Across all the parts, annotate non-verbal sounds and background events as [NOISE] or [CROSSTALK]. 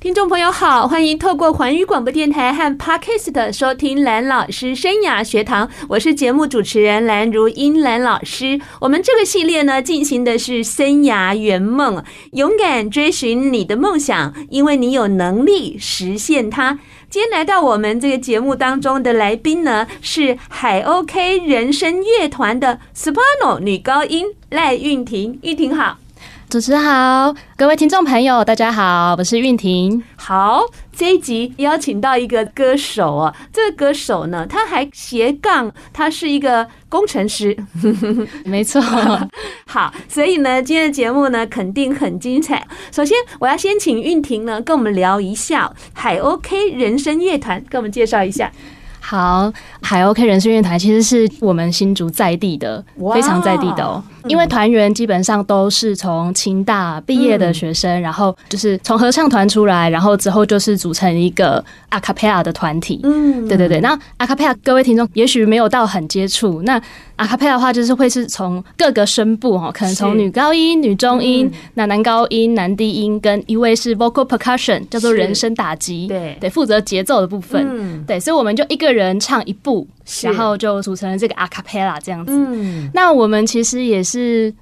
听众朋友好，欢迎透过环宇广播电台和 Podcast 收听蓝老师生涯学堂，我是节目主持人蓝如英蓝老师。我们这个系列呢，进行的是生涯圆梦，勇敢追寻你的梦想，因为你有能力实现它。今天来到我们这个节目当中的来宾呢，是海 OK 人声乐团的 Soprano 女高音赖韵婷，韵婷好。主持好，各位听众朋友，大家好，我是韵婷。好，这一集邀请到一个歌手啊，这个歌手呢，他还斜杠，他是一个工程师，[LAUGHS] [LAUGHS] 没错。好，所以呢，今天的节目呢，肯定很精彩。首先，我要先请韵婷呢，跟我们聊一下海 OK 人声乐团，跟我们介绍一下。好，海 OK 人声乐团其实是我们新竹在地的，非常在地的哦。因为团员基本上都是从清大毕业的学生，然后就是从合唱团出来，然后之后就是组成一个阿卡贝拉的团体。嗯，对对对。那阿卡贝拉各位听众也许没有到很接触，那阿卡贝拉的话就是会是从各个声部哦，可能从女高音、女中音、那男高音、男低音，跟一位是 vocal percussion，叫做人声打击，对对，负责节奏的部分。嗯，对，所以我们就一个人唱一部。然后就组成了这个阿卡贝拉这样子。嗯，那我们其实也是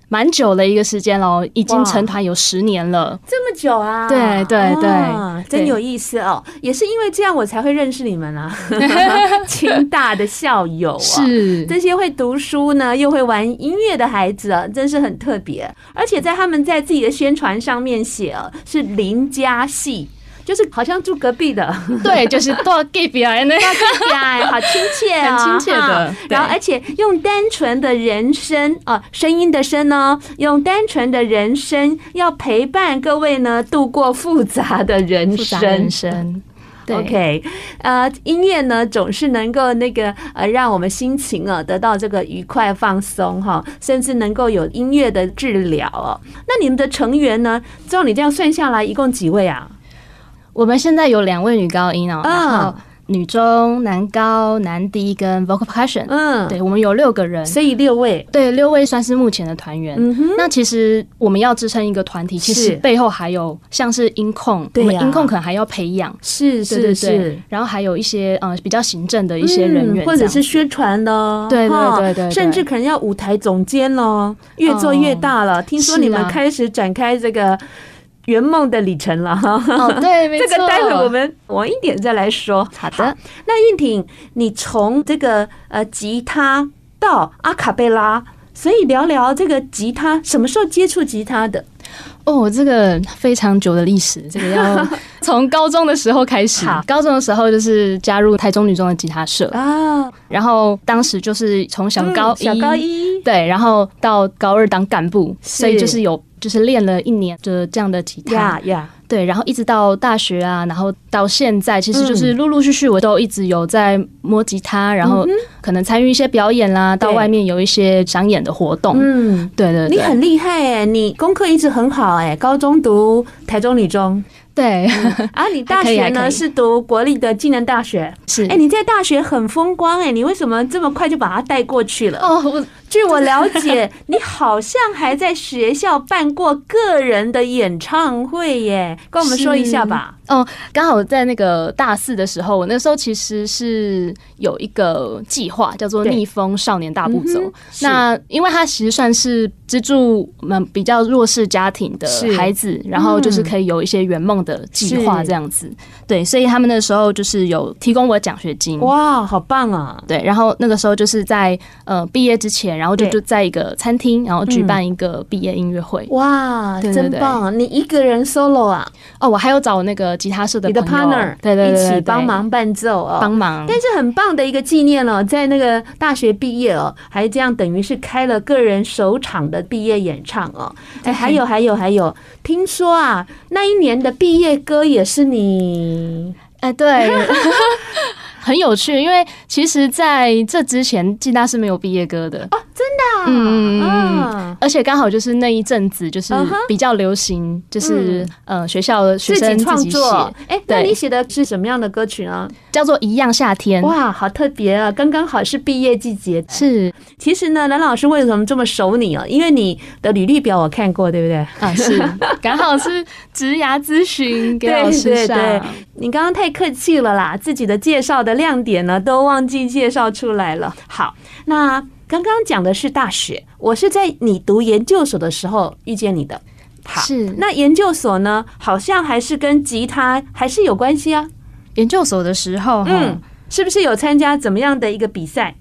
蛮久的一个时间喽，已经成团有十年了。这么久啊？对对对，真有意思哦。也是因为这样，我才会认识你们啊。[LAUGHS] 清大的校友啊，是这些会读书呢，又会玩音乐的孩子啊，真是很特别。而且在他们在自己的宣传上面写了是邻家系。就是好像住隔壁的，[LAUGHS] 对，就是多隔壁啊，那多隔壁啊，好亲切啊，[LAUGHS] 很亲切的。然后，而且用单纯的人声啊，声音的声呢，用单纯的人声，要陪伴各位呢度过复杂的人生。人生，OK，呃，音乐呢总是能够那个呃，让我们心情啊得到这个愉快放松哈，甚至能够有音乐的治疗哦。那你们的成员呢？照你这样算下来，一共几位啊？我们现在有两位女高音哦，然后女中、男高、男低跟 vocal percussion，嗯，对，我们有六个人，所以六位，对，六位算是目前的团员。那其实我们要支撑一个团体，其实背后还有像是音控，我们音控可能还要培养，是是是，然后还有一些嗯比较行政的一些人员，或者是宣传的，对对对对，甚至可能要舞台总监喽，越做越大了。听说你们开始展开这个。圆梦的里程了哈，哦，对，没错，[LAUGHS] 这个待会我们晚一点再来说。好的，那韵婷，你从这个呃吉他到阿卡贝拉，所以聊聊这个吉他什么时候接触吉他的？哦，这个非常久的历史，这个要从高中的时候开始。[LAUGHS] 高中的时候就是加入台中女中的吉他社啊，然后当时就是从小高一，小高一对，然后到高二当干部，所以就是有。就是练了一年的这样的吉他，对，然后一直到大学啊，然后到现在，其实就是陆陆续续我都一直有在摸吉他，然后可能参与一些表演啦，到外面有一些商演的活动。嗯，对对，你很厉害哎，你功课一直很好哎，高中读台中女中。对。啊，你 [LAUGHS] 大学呢是读国立的技能大学，是。哎，你在大学很风光哎，你为什么这么快就把它带过去了？哦，我据我了解，你好像还在学校办过个人的演唱会耶，跟我们说一下吧。哦，刚好在那个大四的时候，我那时候其实是有一个计划，叫做“逆风少年大步走”。嗯、那因为它其实算是资助我们比较弱势家庭的孩子，然后就是可以有一些圆梦的计划这样子。对，所以他们那时候就是有提供我奖学金。哇，好棒啊！对，然后那个时候就是在呃毕业之前，然后就就在一个餐厅，然后举办一个毕业音乐会。哇，真棒啊！你一个人 solo 啊？哦，我还有找那个。吉他社的你的 partner，对对对，一起帮忙伴奏哦，帮忙。但是很棒的一个纪念哦，在那个大学毕业哦，还这样等于是开了个人首场的毕业演唱哦。哎，还有还有还有，听说啊，那一年的毕业歌也是你，哎，对。[LAUGHS] 很有趣，因为其实在这之前，暨大是没有毕业歌的哦，真的、啊，嗯嗯，而且刚好就是那一阵子，就是比较流行，就是、嗯、呃学校的学生自己写。哎、欸，那你写的是什么样的歌曲呢？叫做《一样夏天》。哇，好特别啊！刚刚好是毕业季节。是，其实呢，蓝老师为什么这么熟你啊？因为你的履历表我看过，对不对？啊，是，[LAUGHS] 刚好是职涯咨询给老师上。对对对，你刚刚太客气了啦，自己的介绍的亮点呢都忘记介绍出来了。好，那刚刚讲的是大学，我是在你读研究所的时候遇见你的。好，是，那研究所呢，好像还是跟吉他还是有关系啊。研究所的时候，嗯，是不是有参加怎么样的一个比赛？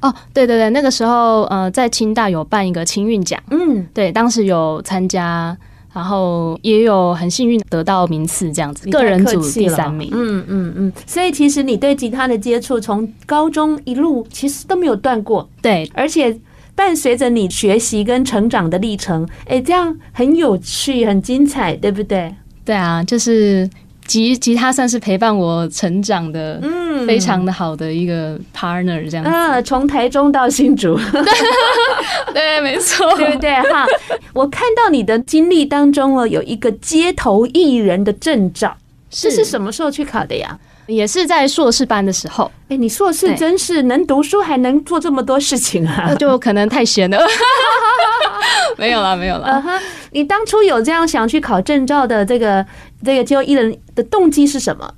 哦，对对对，那个时候呃，在清大有办一个青运奖，嗯，对，当时有参加。然后也有很幸运得到名次，这样子，个人组第三名。嗯嗯嗯，所以其实你对吉他的接触，从高中一路其实都没有断过。对，而且伴随着你学习跟成长的历程，哎，这样很有趣，很精彩，对不对？对啊，就是。吉吉他算是陪伴我成长的，嗯，非常的好的一个 partner 这样子。嗯，从台中到新竹，对，[LAUGHS] 对，没错，对不对？哈，我看到你的经历当中哦，有一个街头艺人的证照，这是什么时候去考的呀？也是在硕士班的时候。哎，你硕士真是能读书还能做这么多事情啊！就可能太闲了。[LAUGHS] 没有了，没有了。嗯哼，你当初有这样想去考证照的这个这个就业艺人的动机是什么？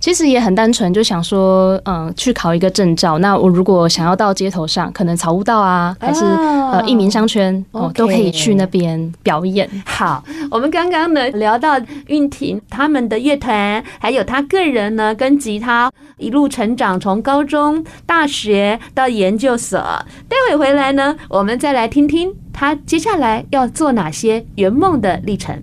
其实也很单纯，就想说，嗯，去考一个证照。那我如果想要到街头上，可能草悟道啊，还是呃艺民商圈哦，都可以去那边表演。好，我们刚刚呢聊到韵婷他们的乐团，还有他个人呢跟吉他一路成长，从高中、大学到研究所。待会回来呢，我们再来听听他接下来要做哪些圆梦的历程。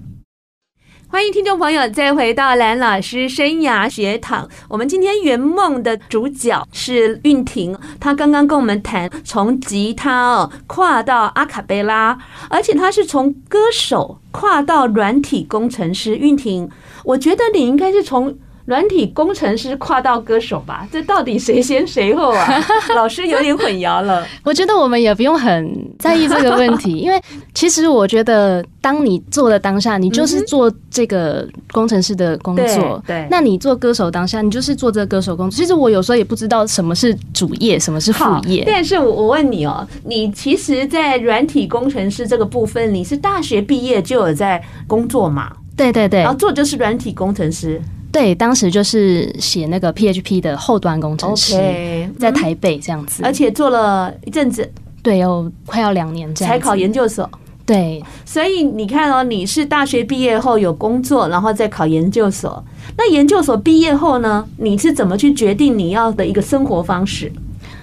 欢迎听众朋友再回到蓝老师生涯学堂。我们今天圆梦的主角是韵婷，她刚刚跟我们谈从吉他哦跨到阿卡贝拉，而且她是从歌手跨到软体工程师。韵婷，我觉得你应该是从。软体工程师跨到歌手吧，这到底谁先谁后啊？[LAUGHS] 老师有点混淆了。我觉得我们也不用很在意这个问题，[LAUGHS] 因为其实我觉得，当你做的当下，你就是做这个工程师的工作。对，那你做歌手当下，你就是做这个歌手工作。其实我有时候也不知道什么是主业，什么是副业。但是我我问你哦，你其实，在软体工程师这个部分，你是大学毕业就有在工作嘛？对对对，然后做就是软体工程师。对，当时就是写那个 PHP 的后端工程师，okay, 在台北这样子，而且做了一阵子，对，有快要两年这样子，才考研究所。对，所以你看哦，你是大学毕业后有工作，然后再考研究所。那研究所毕业后呢，你是怎么去决定你要的一个生活方式？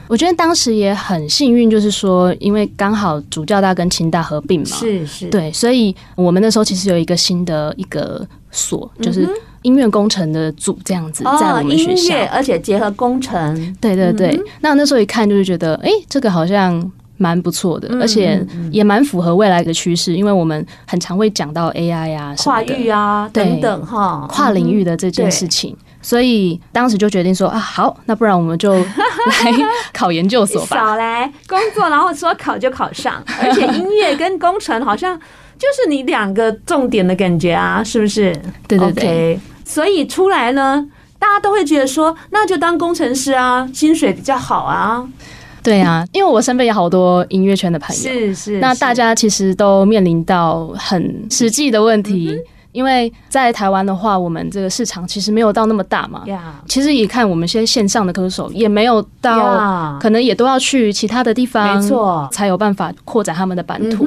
我觉得当时也很幸运，就是说，因为刚好主教大跟清大合并嘛，是是，对，所以我们那时候其实有一个新的一个所，就是。音乐工程的组这样子，在我们学校，哦、而且结合工程，对对对。嗯、那那时候一看就是觉得，哎、欸，这个好像蛮不错的，而且也蛮符合未来的趋势，因为我们很常会讲到 AI 啊、跨域啊等等哈，跨领域的这件事情，所以当时就决定说啊，好，那不然我们就 [LAUGHS] 来考研究所吧，少来工作，然后说考就考上，[LAUGHS] 而且音乐跟工程好像就是你两个重点的感觉啊，是不是？对对对。Okay 所以出来呢，大家都会觉得说，那就当工程师啊，薪水比较好啊。对啊，因为我身边有好多音乐圈的朋友，是是，那大家其实都面临到很实际的问题。因为在台湾的话，我们这个市场其实没有到那么大嘛。其实也看我们现在线上的歌手也没有到，可能也都要去其他的地方，没错，才有办法扩展他们的版图。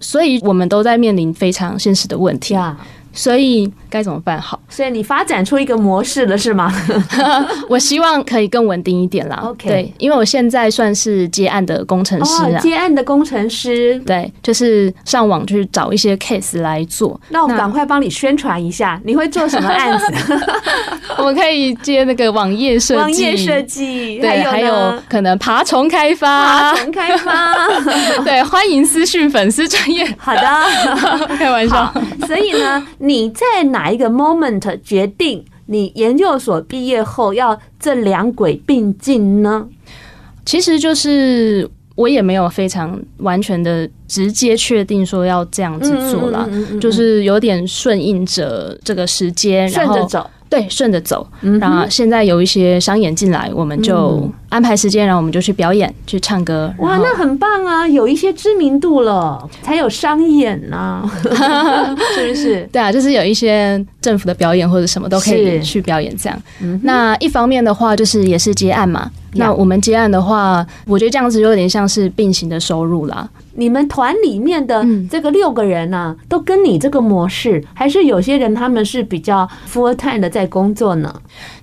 所以我们都在面临非常现实的问题。所以该怎么办好？所以你发展出一个模式了是吗？[LAUGHS] 我希望可以更稳定一点啦。OK，对，因为我现在算是接案的工程师啊，接案的工程师，对，就是上网去找一些 case 来做。那我赶快帮你宣传一下，你会做什么案子？[LAUGHS] 我们可以接那个网页设计，网页设计，对，还有可能爬虫开发，爬虫开发，[LAUGHS] 对，欢迎私讯粉丝专业。好的，开玩笑。所以呢。你在哪一个 moment 决定你研究所毕业后要这两轨并进呢？其实就是我也没有非常完全的直接确定说要这样子做啦，就是有点顺应着这个时间，顺着走。对，顺着走。然后现在有一些商演进来，我们就安排时间，然后我们就去表演、去唱歌。哇，那很棒啊！有一些知名度了，才有商演呢，[LAUGHS] 是不是？对啊，就是有一些政府的表演或者什么都可以去表演这样。那一方面的话，就是也是接案嘛。那我们接案的话，我觉得这样子有点像是并行的收入啦。你们团里面的这个六个人呢、啊，都跟你这个模式，还是有些人他们是比较 full time 的在工作呢？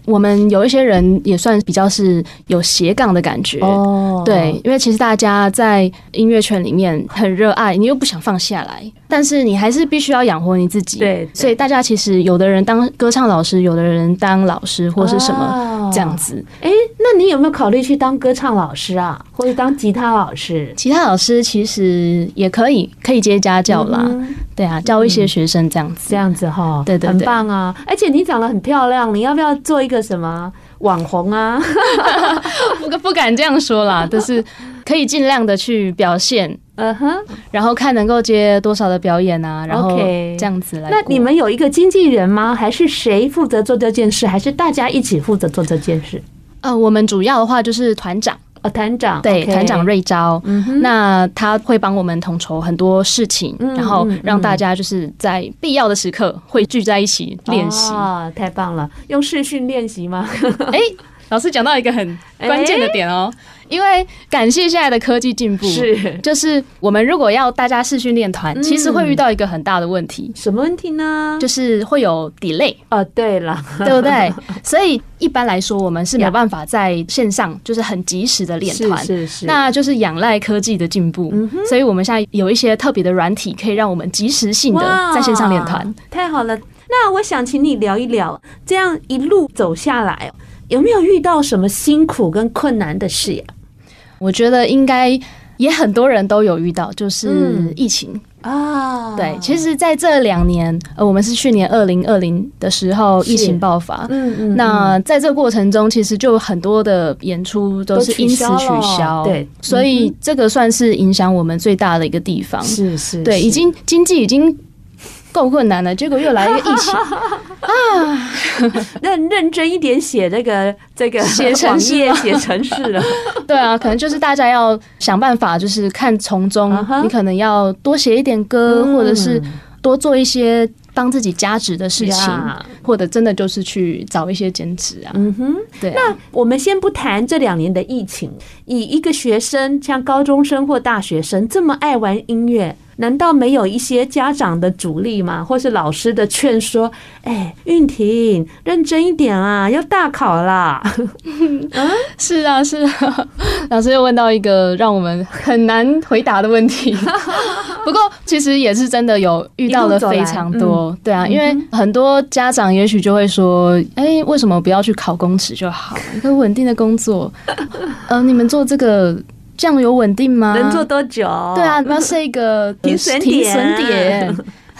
我们有一些人也算比较是有斜杠的感觉。哦，对，因为其实大家在音乐圈里面很热爱，你又不想放下来，但是你还是必须要养活你自己，对，所以大家其实有的人当歌唱老师，有的人当老师或是什么这样子。哎，那你有没有考虑去当歌唱老师啊，或者当吉他老师？吉他老师其实也可以，可以接家教啦，对啊，教一些学生这样子，这样子哈，对对，很棒啊！而且你长得很漂亮，你要不要做一个？什么网红啊？[LAUGHS] 不不敢这样说啦，但是可以尽量的去表现，嗯哼，然后看能够接多少的表演啊，然后这样子来。那你们有一个经纪人吗？还是谁负责做这件事？还是大家一起负责做这件事？呃，我们主要的话就是团长。哦，团长对，团长瑞昭，那他会帮我们统筹很多事情，然后让大家就是在必要的时刻会聚在一起练习。啊，太棒了！用视讯练习吗？[LAUGHS] 哎，老师讲到一个很关键的点哦。因为感谢现在的科技进步，是就是我们如果要大家试训练团，其实会遇到一个很大的问题。什么问题呢？就是会有 delay。哦，对了，对不对？[LAUGHS] 所以一般来说，我们是没办法在线上就是很及时的练团，是是。那就是仰赖科技的进步，所以我们现在有一些特别的软体，可以让我们及时性的在线上练团。太好了，那我想请你聊一聊，这样一路走下来，有没有遇到什么辛苦跟困难的事呀？我觉得应该也很多人都有遇到，就是疫情啊。对，其实在这两年，呃，我们是去年二零二零的时候疫情爆发，嗯嗯。那在这个过程中，其实就很多的演出都是因此取消，对。所以这个算是影响我们最大的一个地方，是是。对，已经经济已经。够困难了，结果又来一个疫情啊！[LAUGHS] 认认真一点写这个这个写程式，写程式了。[LAUGHS] 对啊，可能就是大家要想办法，就是看从中，你可能要多写一点歌，或者是多做一些帮自己加值的事情，或者真的就是去找一些兼职啊。嗯哼，对。那我们先不谈这两年的疫情，以一个学生，像高中生或大学生这么爱玩音乐。难道没有一些家长的阻力吗？或是老师的劝说？哎，韵婷，认真一点啊，要大考啦！嗯，[LAUGHS] 是啊，是啊。[LAUGHS] 老师又问到一个让我们很难回答的问题。[LAUGHS] 不过，其实也是真的有遇到了非常多。对啊，因为很多家长也许就会说：“哎，为什么不要去考公职就好？一个稳定的工作。”呃，你们做这个。这样有稳定吗？能做多久？对啊，要设一个 [LAUGHS] 停损点。停损点。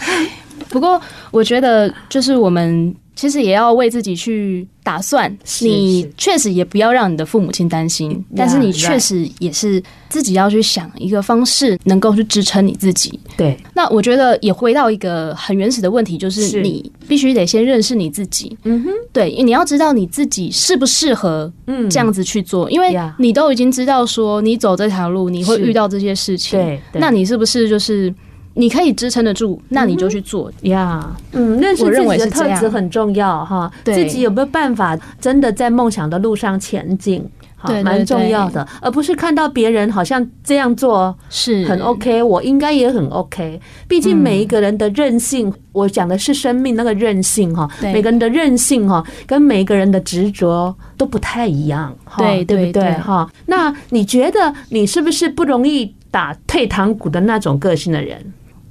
[LAUGHS] 不过我觉得，就是我们。其实也要为自己去打算，你确实也不要让你的父母亲担心，但是你确实也是自己要去想一个方式，能够去支撑你自己。对，那我觉得也回到一个很原始的问题，就是你必须得先认识你自己。嗯哼，对，你要知道你自己适不适合嗯。这样子去做，因为你都已经知道说你走这条路你会遇到这些事情，对，那你是不是就是？你可以支撑得住，那你就去做呀。嗯，认识自己的特质很重要哈。自己有没有办法真的在梦想的路上前进？好，蛮重要的，而不是看到别人好像这样做是很 OK，我应该也很 OK。毕竟每一个人的韧性，我讲的是生命那个韧性哈。每个人的韧性哈，跟每一个人的执着都不太一样。对对不对？哈，那你觉得你是不是不容易打退堂鼓的那种个性的人？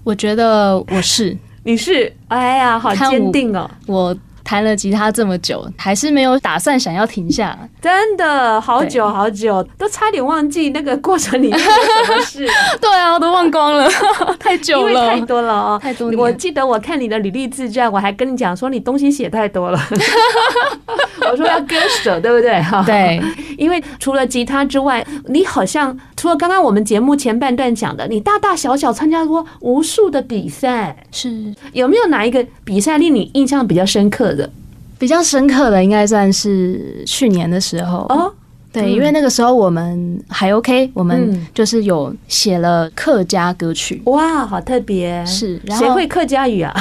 我觉得我是，你是，哎呀，好坚定哦！我弹了吉他这么久，还是没有打算想要停下，真的？好久好久，都差点忘记那个过程里面是什么事。[LAUGHS] 对啊，我都忘光了，[LAUGHS] 太久了，太多了哦，太多。我记得我看你的履历自传，我还跟你讲说你东西写太多了，[LAUGHS] 我说要割舍，对不对？哈，对，因为除了吉他之外，你好像除了刚刚我们节目前半段讲的，你大大小小参加过无数的比赛，是有没有哪一个比赛令你印象比较深刻的？比较深刻的应该算是去年的时候哦。对，因为那个时候我们还 OK，我们就是有写了客家歌曲。哇，好特别！是，谁会客家语啊？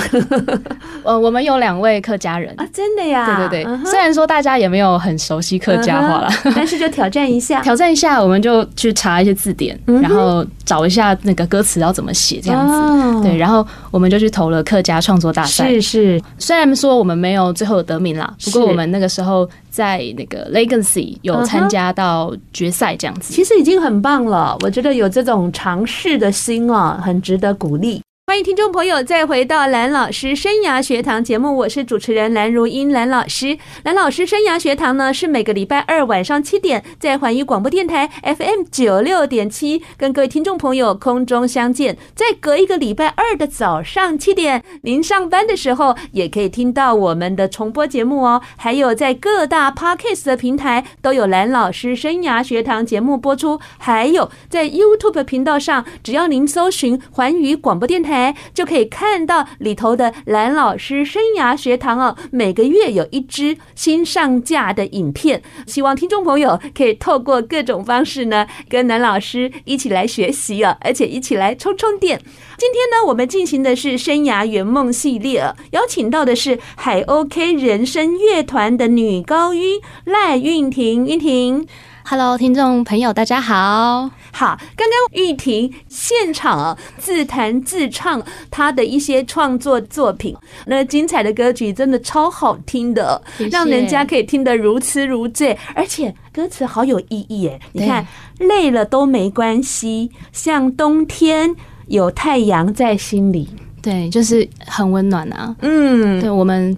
[LAUGHS] 呃，我们有两位客家人啊，真的呀？对对对，虽然说大家也没有很熟悉客家话了，但是就挑战一下，[LAUGHS] 挑战一下，我们就去查一些字典，然后找一下那个歌词要怎么写这样子。对，然后我们就去投了客家创作大赛。是是，虽然说我们没有最后得名啦，不过我们那个时候。在那个 Legacy 有参加加到决赛这样子，其实已经很棒了。我觉得有这种尝试的心啊，很值得鼓励。欢迎听众朋友再回到蓝老师生涯学堂节目，我是主持人蓝如英，蓝老师。蓝老师生涯学堂呢，是每个礼拜二晚上七点在环宇广播电台 FM 九六点七跟各位听众朋友空中相见。再隔一个礼拜二的早上七点，您上班的时候也可以听到我们的重播节目哦。还有在各大 Podcast 的平台都有蓝老师生涯学堂节目播出，还有在 YouTube 频道上，只要您搜寻环宇广播电台。就可以看到里头的蓝老师生涯学堂哦，每个月有一支新上架的影片，希望听众朋友可以透过各种方式呢，跟蓝老师一起来学习啊，而且一起来充充电。今天呢，我们进行的是生涯圆梦系列，邀请到的是海 OK 人声乐团的女高音赖韵婷，韵婷。Hello，听众朋友，大家好。好，刚刚玉婷现场啊，自弹自唱她的一些创作作品，那精彩的歌曲真的超好听的，谢谢，让人家可以听得如痴如醉，而且歌词好有意义耶。你看，累了都没关系，像冬天有太阳在心里，对，就是很温暖啊。嗯，对我们。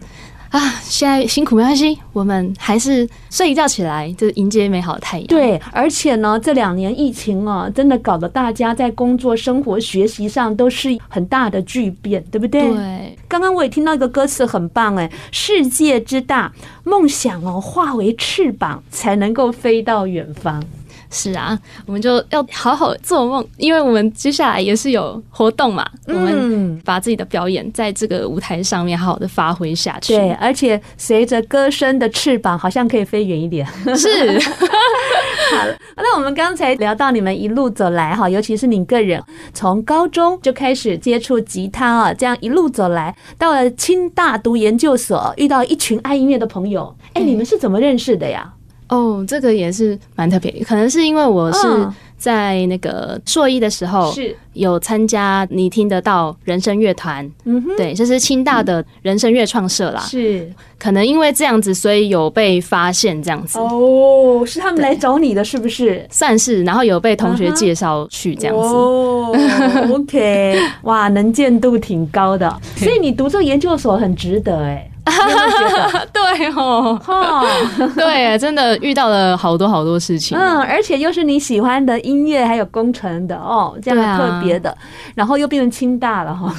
啊，现在辛苦没关系，我们还是睡一觉起来就迎接美好的太阳。对，而且呢，这两年疫情啊，真的搞得大家在工作、生活、学习上都是很大的巨变，对不对？对。刚刚我也听到一个歌词很棒哎，世界之大，梦想哦化为翅膀，才能够飞到远方。是啊，我们就要好好做梦，因为我们接下来也是有活动嘛。嗯，我们把自己的表演在这个舞台上面好好的发挥下去。对，而且随着歌声的翅膀，好像可以飞远一点。是。[LAUGHS] 好了，那我们刚才聊到你们一路走来哈，尤其是你个人，从高中就开始接触吉他啊，这样一路走来，到了清大读研究所，遇到一群爱音乐的朋友。哎，你们是怎么认识的呀？哦，这个也是蛮特别，可能是因为我是在那个硕一的时候是。有参加你听得到人声乐团，嗯哼，对，这是清大的人声乐创社啦，是。可能因为这样子，所以有被发现这样子。哦，是他们来找你的，是不是？算是，然后有被同学介绍去这样子。哦，OK，[LAUGHS] 哇，能见度挺高的，所以你读这个研究所很值得哎。[LAUGHS] 对哦，对，真的遇到了好多好多事情。嗯，而且又是你喜欢的音乐，还有工程的哦，这样特别的，然后又变成清大了哈。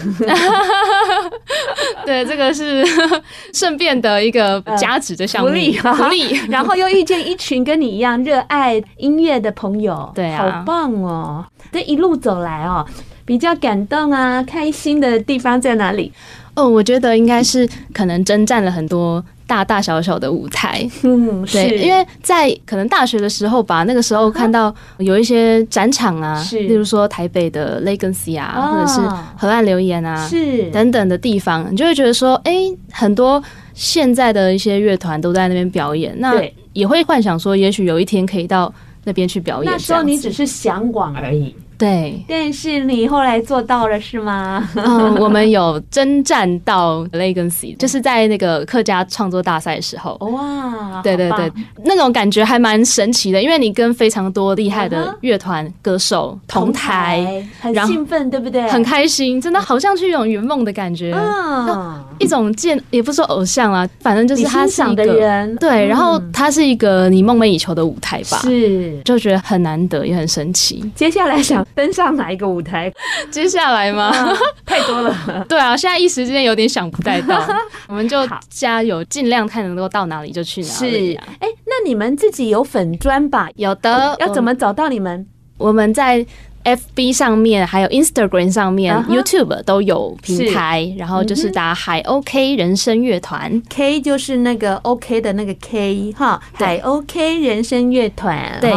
[LAUGHS] 对，这个是 [LAUGHS] 顺便的一个加值的项目，福利，福利。然后又遇见一群跟你一样热爱音乐的朋友，对啊，好棒哦！这一路走来哦，比较感动啊，开心的地方在哪里？哦，我觉得应该是可能征战了很多大大小小的舞台，[LAUGHS] 嗯，对，因为在可能大学的时候吧，那个时候看到有一些展场啊，是例如说台北的 Legacy 啊，哦、或者是河岸留言啊，是等等的地方，你就会觉得说，哎、欸，很多现在的一些乐团都在那边表演，那也会幻想说，也许有一天可以到那边去表演。那时候你只是向往而已。对，但是你后来做到了是吗？嗯，我们有征战到 Legacy，就是在那个客家创作大赛的时候。哇，对对对，那种感觉还蛮神奇的，因为你跟非常多厉害的乐团歌手同台，很兴奋，对不对？很开心，真的好像去一种圆梦的感觉。嗯，一种见也不说偶像啦，反正就是他想的人，对，然后他是一个你梦寐以求的舞台吧，是，就觉得很难得，也很神奇。接下来想。登上哪一个舞台？接下来吗？啊、太多了。[LAUGHS] 对啊，现在一时之间有点想不太到。[LAUGHS] 我们就加油，尽量看能够到哪里就去哪里、啊。是，哎、欸，那你们自己有粉砖吧？有的。要怎么找到你们？我们在。FB 上面还有 Instagram 上面、uh huh.，YouTube 都有平台，然后就是打海 OK 人声乐团，K 就是那个 OK 的那个 K 哈，海 OK 人声乐团。对，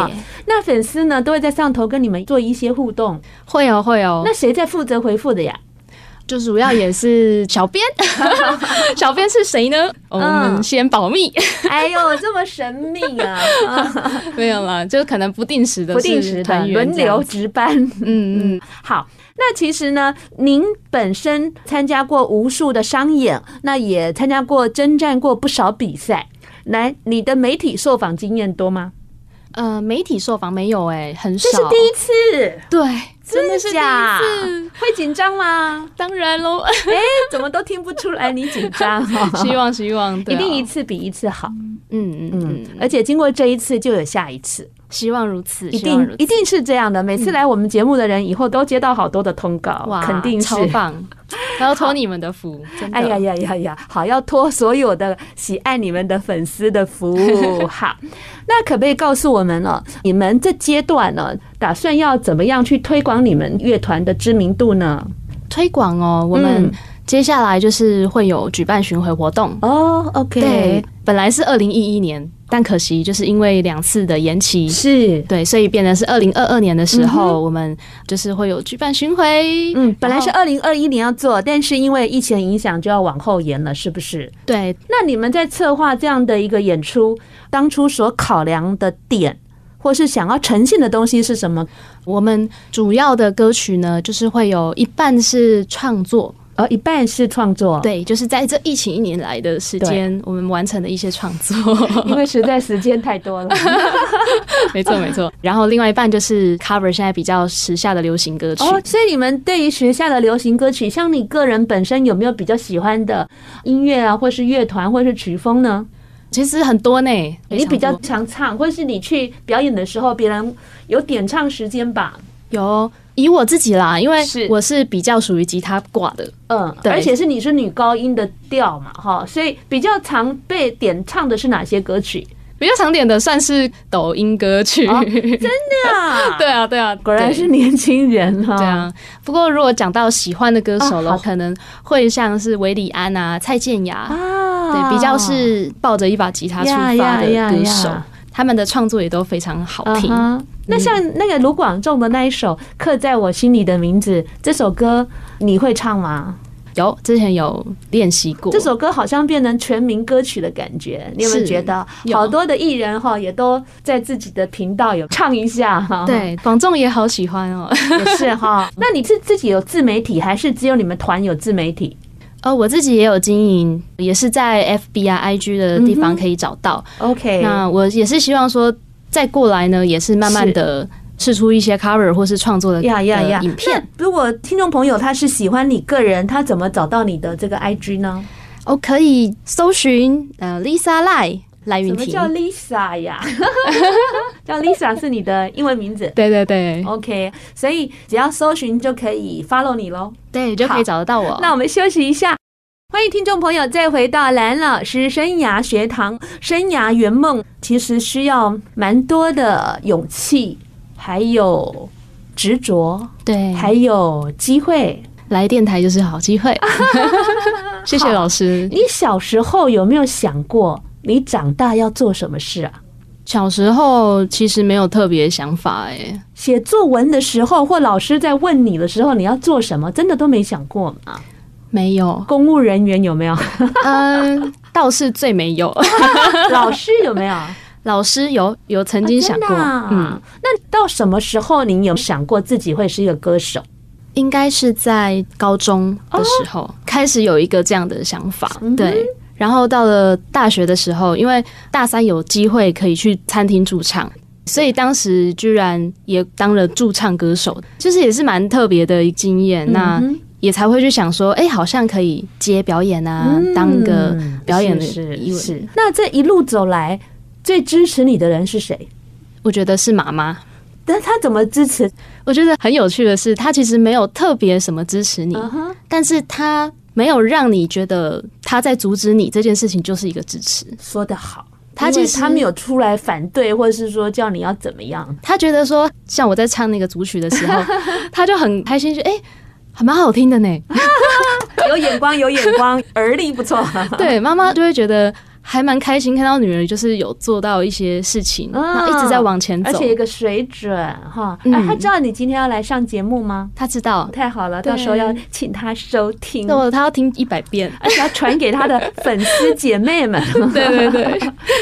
那粉丝呢都会在上头跟你们做一些互动，会哦会哦。那谁在负责回复的呀？就主要也是小编，[LAUGHS] 小编是谁呢？我们先保密。哎呦，这么神秘啊！[LAUGHS] 没有啦，就可能不定时的、不定时的轮流值班。嗯嗯，好。那其实呢，您本身参加过无数的商演，那也参加过、征战过不少比赛。来，你的媒体受访经验多吗？呃，媒体受访没有哎、欸，很少。这是第一次。对。真的是假？会紧张吗？当然喽！哎，怎么都听不出来你紧张？[LAUGHS] 希望希望，一定一次比一次好。嗯嗯嗯，而且经过这一次就有下一次，希望如此，一定一定是这样的。每次来我们节目的人，以后都接到好多的通告，哇，肯定是超棒。[LAUGHS] 然后托你们的福，哎呀呀呀呀！好，要托所有的喜爱你们的粉丝的福。[LAUGHS] 好，那可不可以告诉我们了？你们这阶段呢，打算要怎么样去推广你们乐团的知名度呢？推广哦，我们接下来就是会有举办巡回活动哦。OK，对，本来是二零一一年。但可惜，就是因为两次的延期，是对，所以变成是二零二二年的时候，我们就是会有举办巡回。嗯，本来是二零二一年要做，但是因为疫情影响，就要往后延了，是不是？对。那你们在策划这样的一个演出，当初所考量的点，或是想要呈现的东西是什么？我们主要的歌曲呢，就是会有一半是创作。呃，一半是创作，对，就是在这疫情一年来的时间，我们完成的一些创作，[LAUGHS] 因为实在时间太多了。[LAUGHS] 没错，没错。然后另外一半就是 cover 现在比较时下的流行歌曲。哦，所以你们对于时下的流行歌曲，像你个人本身有没有比较喜欢的音乐啊，或是乐团，或是曲风呢？其实很多呢。你比较常唱，或是你去表演的时候，别人有点唱时间吧？有。以我自己啦，因为我是比较属于吉他挂的，嗯，对，而且是你是女高音的调嘛，哈，所以比较常被点唱的是哪些歌曲？比较常点的算是抖音歌曲，哦、[LAUGHS] 真的啊？对啊，对啊，果然是年轻人哈。对啊，不过如果讲到喜欢的歌手了，哦、可能会像是韦礼安啊、蔡健雅啊，对，比较是抱着一把吉他出发的歌手。他们的创作也都非常好听。Uh huh. 那像那个卢广仲的那一首《刻在我心里的名字》这首歌，你会唱吗？有，之前有练习过。这首歌好像变成全民歌曲的感觉，你有没有觉得？好多的艺人哈也都在自己的频道有唱一下哈。对，广仲也好喜欢哦，也是哈。[LAUGHS] 那你是自己有自媒体，还是只有你们团有自媒体？哦，我自己也有经营，也是在 FB 啊、IG 的地方可以找到。OK，那我也是希望说，再过来呢，也是慢慢的试出一些 cover 或是创作的呀呀呀影片。如果听众朋友他是喜欢你个人，他怎么找到你的这个 IG 呢？哦，可以搜寻呃 Lisa Lai。赖云婷，什么叫 Lisa 呀？[LAUGHS] 叫 Lisa 是你的英文名字？对对对，OK。所以只要搜寻就可以 follow 你喽，对，就可以找得到我。那我们休息一下，欢迎听众朋友再回到蓝老师生涯学堂。生涯圆梦其实需要蛮多的勇气，还有执着，对，还有机会。来电台就是好机会。[LAUGHS] 谢谢老师。你小时候有没有想过？你长大要做什么事啊？小时候其实没有特别想法哎。写作文的时候，或老师在问你的时候，你要做什么？真的都没想过吗？没有。公务人员有没有？嗯，倒是最没有。[LAUGHS] 老师有没有？老师有有曾经想过，啊啊、嗯，那到什么时候您有想过自己会是一个歌手？应该是在高中的时候、哦、开始有一个这样的想法，对。嗯、然后到了大学的时候，因为大三有机会可以去餐厅驻唱，所以当时居然也当了驻唱歌手，就是也是蛮特别的一经验。嗯、那也才会去想说，哎、欸，好像可以接表演啊，嗯、当个表演的一位。是。那这一路走来，最支持你的人是谁？我觉得是妈妈。但他怎么支持？我觉得很有趣的是，他其实没有特别什么支持你，uh huh. 但是他没有让你觉得他在阻止你这件事情就是一个支持。说得好，他其实他没有出来反对，或者是说叫你要怎么样。他觉得说，像我在唱那个组曲的时候，[LAUGHS] 他就很开心，就：“哎，还蛮好听的呢，[LAUGHS] 有眼光，有眼光，[LAUGHS] 耳力不错。”对，妈妈就会觉得。还蛮开心看到女儿就是有做到一些事情，那、嗯、一直在往前走，而且一个水准哈。哎、嗯，他知道你今天要来上节目吗？他知道，太好了，到时候要请他收听。对，他要听一百遍，而且要传给他的粉丝姐妹们。对 [LAUGHS] 对对，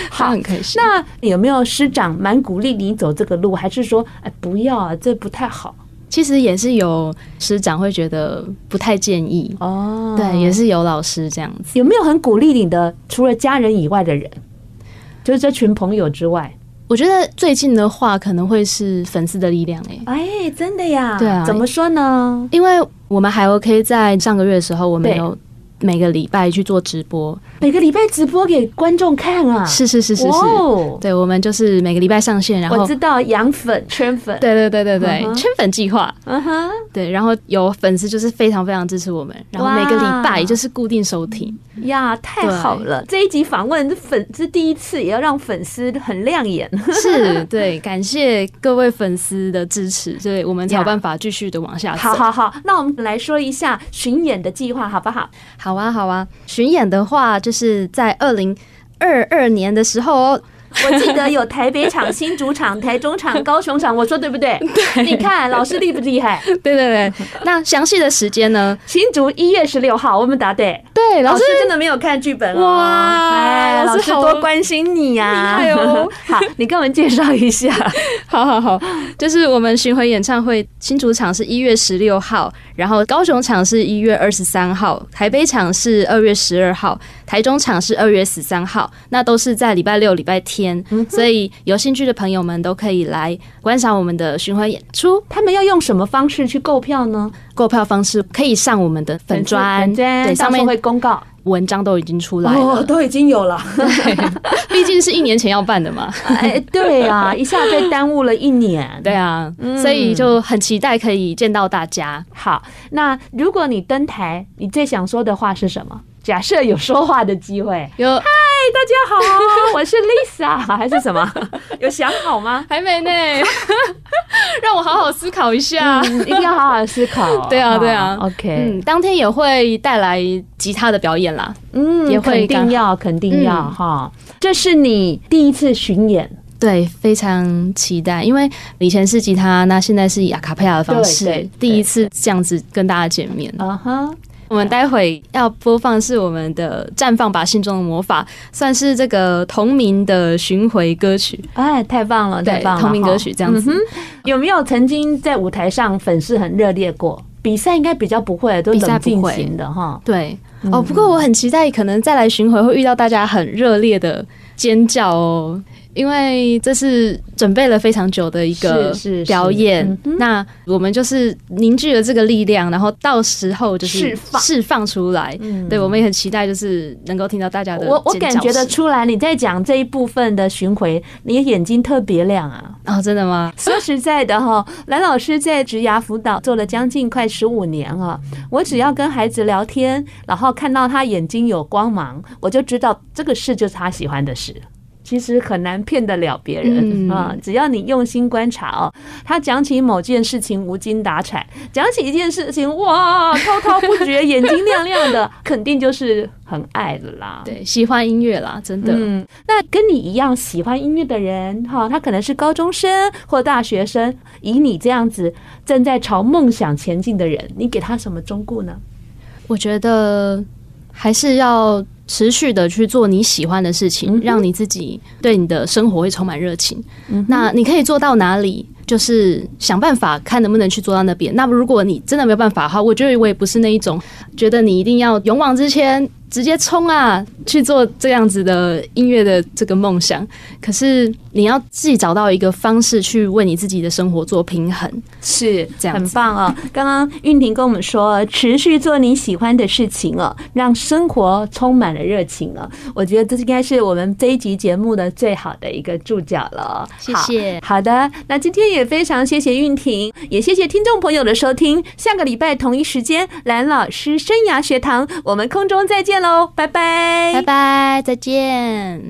好，很开心。那有没有师长蛮鼓励你走这个路，还是说，哎，不要啊，这不太好？其实也是有师长会觉得不太建议哦，对，也是有老师这样子。有没有很鼓励你的？除了家人以外的人，就是这群朋友之外，我觉得最近的话可能会是粉丝的力量哎、欸，哎，真的呀？对啊，怎么说呢？因为我们还 OK，在上个月的时候，我们有。每个礼拜去做直播，每个礼拜直播给观众看啊！是是是是是，对，我们就是每个礼拜上线，然后我知道养粉圈粉，对对对对对，圈粉计划，嗯哼，对，然后有粉丝就是非常非常支持我们，然后每个礼拜就是固定收听。呀，太好了！这一集访问这粉丝第一次，也要让粉丝很亮眼，是对，感谢各位粉丝的支持，所以我们才有办法继续的往下走。好好好，那我们来说一下巡演的计划，好不好？好。啊，好啊，巡演的话，就是在二零二二年的时候。[LAUGHS] 我记得有台北场、新竹场、台中场、高雄场，我说对不对？[LAUGHS] 对，你看老师厉不厉害？[LAUGHS] 对对对。那详细的时间呢？新竹一月十六号，我们答对。对，老师真的没有看剧本哦。哇，哎，老师多关心你呀！厉害哦。好，你跟我们介绍一下。好好好，就是我们巡回演唱会，新竹场是一月十六号，然后高雄场是一月二十三号，台北场是二月十二号，台中场是二月十三号。那都是在礼拜六、礼拜天。所以有兴趣的朋友们都可以来观赏我们的巡回演出。他们要用什么方式去购票呢？购票方式可以上我们的粉砖，对，上面会公告，文章都已经出来了，哦，都已经有了。对，[LAUGHS] 毕竟是一年前要办的嘛。哎，对啊，[LAUGHS] 一下被耽误了一年。对啊，所以就很期待可以见到大家。好，那如果你登台，你最想说的话是什么？假设有说话的机会，有。大家好，[LAUGHS] 我是 Lisa，还是什么？[LAUGHS] 有想好吗？还没呢，[LAUGHS] 让我好好思考一下，嗯、一定要好好思考。对啊，对啊，OK。嗯，当天也会带来吉他的表演啦，嗯，也会肯定要，肯定要哈。这是你第一次巡演，对，非常期待，因为以前是吉他，那现在是以阿卡贝拉的方式，第一次这样子跟大家见面，啊哈。我们待会要播放是我们的《绽放吧心中的魔法》，算是这个同名的巡回歌曲。哎，太棒了，太棒了！同名歌曲这样子，嗯，有没有曾经在舞台上粉丝很热烈过？比赛应该比较不会，都冷静型的哈。对，哦，不过我很期待，可能再来巡回会遇到大家很热烈的尖叫哦。因为这是准备了非常久的一个表演，那我们就是凝聚了这个力量，然后到时候就是释放释放出来。对，我们也很期待，就是能够听到大家的。我我感觉得出来，你在讲这一部分的巡回，你的眼睛特别亮啊！哦，真的吗？说实在的哈，[LAUGHS] 蓝老师在职涯辅导做了将近快十五年了，我只要跟孩子聊天，然后看到他眼睛有光芒，我就知道这个事就是他喜欢的事。其实很难骗得了别人啊！嗯、只要你用心观察哦，他讲起某件事情无精打采，讲起一件事情哇滔滔不绝，眼睛亮亮的，[LAUGHS] 肯定就是很爱的啦。对，喜欢音乐啦，真的。嗯，那跟你一样喜欢音乐的人哈，他可能是高中生或大学生，以你这样子正在朝梦想前进的人，你给他什么忠告呢？我觉得还是要持续的去做你喜欢的事情，让你自己对你的生活会充满热情。那你可以做到哪里？就是想办法看能不能去做到那边。那么如果你真的没有办法的话，我觉得我也不是那一种觉得你一定要勇往直前。直接冲啊，去做这样子的音乐的这个梦想。可是你要自己找到一个方式去为你自己的生活做平衡，是这样，很棒哦。刚刚韵婷跟我们说，持续做你喜欢的事情哦，让生活充满了热情哦。我觉得这应该是我们这一集节目的最好的一个注脚了。谢谢。好的，那今天也非常谢谢韵婷，也谢谢听众朋友的收听。下个礼拜同一时间，蓝老师生涯学堂，我们空中再见。拜拜，拜拜，再见。